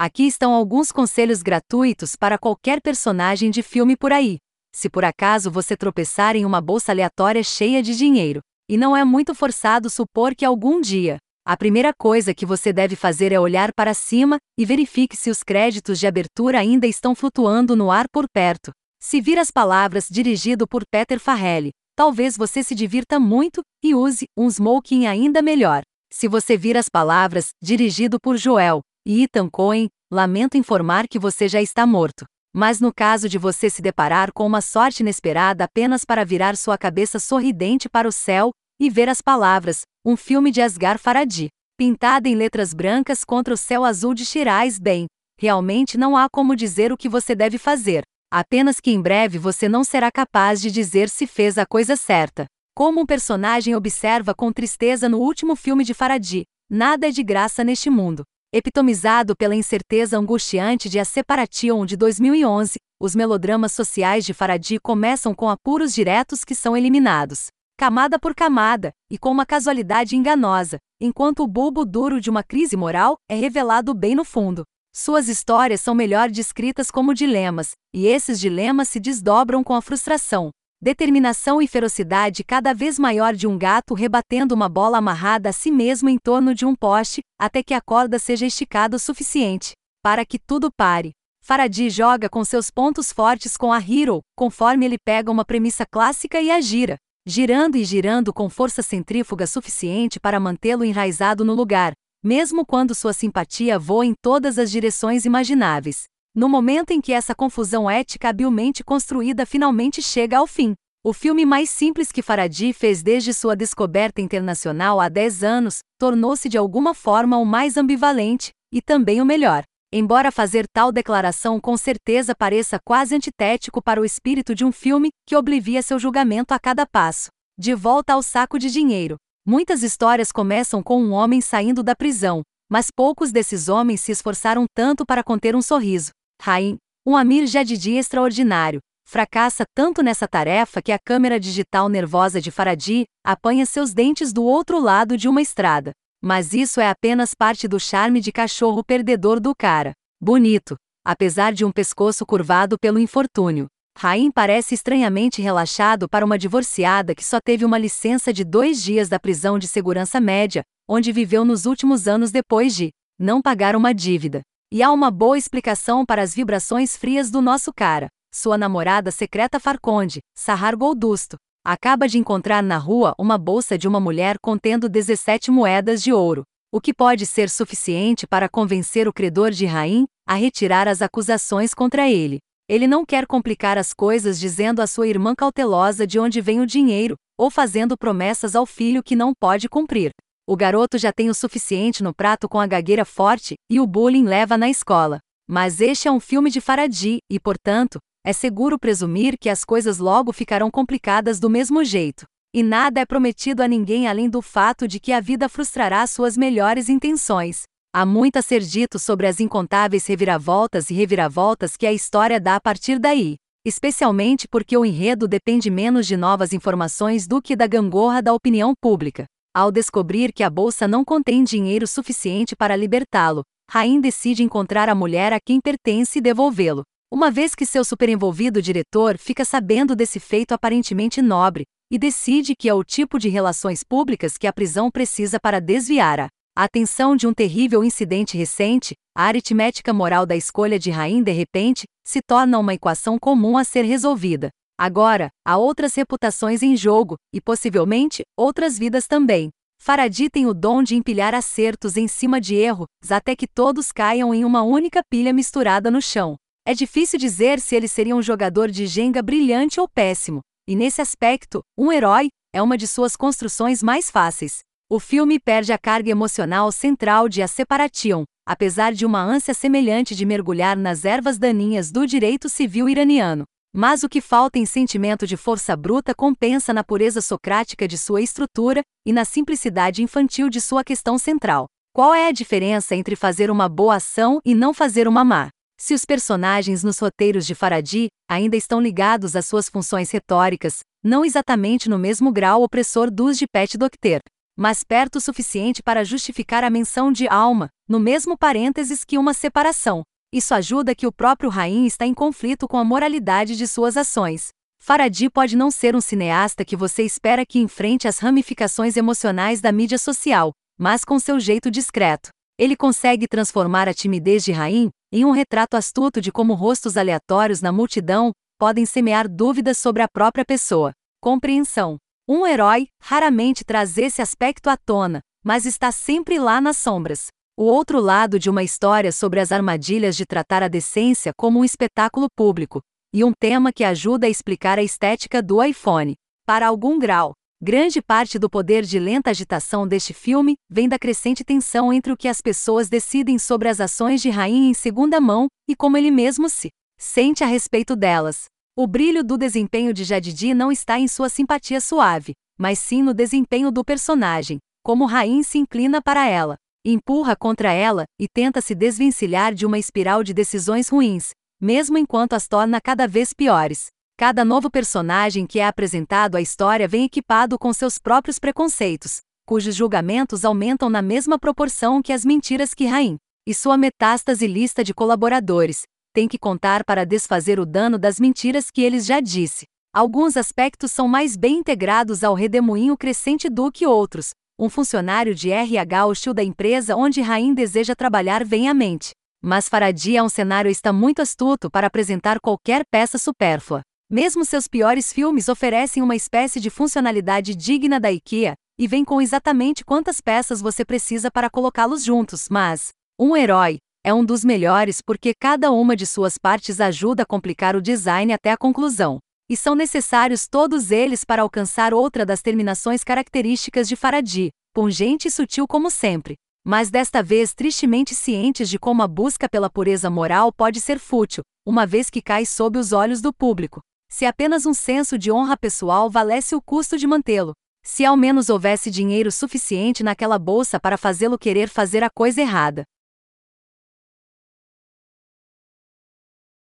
Aqui estão alguns conselhos gratuitos para qualquer personagem de filme por aí. Se por acaso você tropeçar em uma bolsa aleatória cheia de dinheiro, e não é muito forçado supor que algum dia, a primeira coisa que você deve fazer é olhar para cima e verifique se os créditos de abertura ainda estão flutuando no ar por perto. Se vir as palavras dirigido por Peter Farrelly, talvez você se divirta muito e use um smoking ainda melhor. Se você vir as palavras dirigido por Joel e Ethan Cohen, lamento informar que você já está morto. Mas no caso de você se deparar com uma sorte inesperada apenas para virar sua cabeça sorridente para o céu e ver as palavras, um filme de Asghar Farhadi, pintada em letras brancas contra o céu azul de Shiraz, bem, realmente não há como dizer o que você deve fazer. Apenas que em breve você não será capaz de dizer se fez a coisa certa. Como um personagem observa com tristeza no último filme de Faradi, nada é de graça neste mundo. Epitomizado pela incerteza angustiante de A Separation de 2011, os melodramas sociais de Faradi começam com apuros diretos que são eliminados, camada por camada, e com uma casualidade enganosa, enquanto o bulbo duro de uma crise moral é revelado bem no fundo. Suas histórias são melhor descritas como dilemas, e esses dilemas se desdobram com a frustração, determinação e ferocidade cada vez maior de um gato rebatendo uma bola amarrada a si mesmo em torno de um poste, até que a corda seja esticada o suficiente para que tudo pare. Faraday joga com seus pontos fortes com a Hero, conforme ele pega uma premissa clássica e a gira, girando e girando com força centrífuga suficiente para mantê-lo enraizado no lugar, mesmo quando sua simpatia voa em todas as direções imagináveis. No momento em que essa confusão ética habilmente construída finalmente chega ao fim, o filme mais simples que Faraday fez desde sua descoberta internacional há 10 anos, tornou-se de alguma forma o mais ambivalente, e também o melhor. Embora fazer tal declaração com certeza pareça quase antitético para o espírito de um filme que oblivia seu julgamento a cada passo. De volta ao saco de dinheiro, Muitas histórias começam com um homem saindo da prisão, mas poucos desses homens se esforçaram tanto para conter um sorriso. Rain, um Amir Jadidi extraordinário, fracassa tanto nessa tarefa que a câmera digital nervosa de Faraday apanha seus dentes do outro lado de uma estrada. Mas isso é apenas parte do charme de cachorro perdedor do cara. Bonito, apesar de um pescoço curvado pelo infortúnio. Raim parece estranhamente relaxado para uma divorciada que só teve uma licença de dois dias da prisão de segurança média, onde viveu nos últimos anos depois de não pagar uma dívida. E há uma boa explicação para as vibrações frias do nosso cara. Sua namorada secreta Farconde, Sahar Goldusto, acaba de encontrar na rua uma bolsa de uma mulher contendo 17 moedas de ouro, o que pode ser suficiente para convencer o credor de Raim a retirar as acusações contra ele. Ele não quer complicar as coisas dizendo à sua irmã cautelosa de onde vem o dinheiro, ou fazendo promessas ao filho que não pode cumprir. O garoto já tem o suficiente no prato com a gagueira forte, e o bullying leva na escola. Mas este é um filme de Faraday, e portanto, é seguro presumir que as coisas logo ficarão complicadas do mesmo jeito. E nada é prometido a ninguém além do fato de que a vida frustrará suas melhores intenções. Há muito a ser dito sobre as incontáveis reviravoltas e reviravoltas que a história dá a partir daí, especialmente porque o enredo depende menos de novas informações do que da gangorra da opinião pública. Ao descobrir que a bolsa não contém dinheiro suficiente para libertá-lo, Rain decide encontrar a mulher a quem pertence e devolvê-lo. Uma vez que seu superenvolvido diretor fica sabendo desse feito aparentemente nobre, e decide que é o tipo de relações públicas que a prisão precisa para desviar a atenção de um terrível incidente recente, a aritmética moral da escolha de Rain de repente se torna uma equação comum a ser resolvida. Agora, há outras reputações em jogo, e possivelmente, outras vidas também. Faraday tem o dom de empilhar acertos em cima de erros, até que todos caiam em uma única pilha misturada no chão. É difícil dizer se ele seria um jogador de Jenga brilhante ou péssimo, e nesse aspecto, um herói é uma de suas construções mais fáceis. O filme perde a carga emocional central de A Separation, apesar de uma ânsia semelhante de mergulhar nas ervas daninhas do direito civil iraniano. Mas o que falta em sentimento de força bruta compensa na pureza socrática de sua estrutura e na simplicidade infantil de sua questão central. Qual é a diferença entre fazer uma boa ação e não fazer uma má? Se os personagens nos roteiros de Faraday ainda estão ligados às suas funções retóricas, não exatamente no mesmo grau opressor dos de Pet Docter, mas perto o suficiente para justificar a menção de alma, no mesmo parênteses que uma separação. Isso ajuda que o próprio Rain está em conflito com a moralidade de suas ações. Faraday pode não ser um cineasta que você espera que enfrente as ramificações emocionais da mídia social, mas com seu jeito discreto. Ele consegue transformar a timidez de Rain em um retrato astuto de como rostos aleatórios na multidão podem semear dúvidas sobre a própria pessoa. Compreensão. Um herói raramente traz esse aspecto à tona, mas está sempre lá nas sombras. O outro lado de uma história sobre as armadilhas de tratar a decência como um espetáculo público, e um tema que ajuda a explicar a estética do iPhone. Para algum grau, grande parte do poder de lenta agitação deste filme vem da crescente tensão entre o que as pessoas decidem sobre as ações de Rain em segunda mão e como ele mesmo se sente a respeito delas. O brilho do desempenho de Jadidi não está em sua simpatia suave, mas sim no desempenho do personagem, como Rain se inclina para ela, empurra contra ela e tenta se desvencilhar de uma espiral de decisões ruins, mesmo enquanto as torna cada vez piores. Cada novo personagem que é apresentado à história vem equipado com seus próprios preconceitos, cujos julgamentos aumentam na mesma proporção que as mentiras que Rain e sua metástase lista de colaboradores tem que contar para desfazer o dano das mentiras que eles já disse. Alguns aspectos são mais bem integrados ao redemoinho crescente do que outros. Um funcionário de RH hostil da empresa onde Rain deseja trabalhar vem à mente. Mas Faraday é um cenário está muito astuto para apresentar qualquer peça supérflua. Mesmo seus piores filmes oferecem uma espécie de funcionalidade digna da IKEA, e vem com exatamente quantas peças você precisa para colocá-los juntos, mas um herói é um dos melhores porque cada uma de suas partes ajuda a complicar o design até a conclusão. E são necessários todos eles para alcançar outra das terminações características de Faraday, pungente e sutil como sempre mas desta vez tristemente cientes de como a busca pela pureza moral pode ser fútil, uma vez que cai sob os olhos do público. Se apenas um senso de honra pessoal valesse o custo de mantê-lo. Se ao menos houvesse dinheiro suficiente naquela bolsa para fazê-lo querer fazer a coisa errada.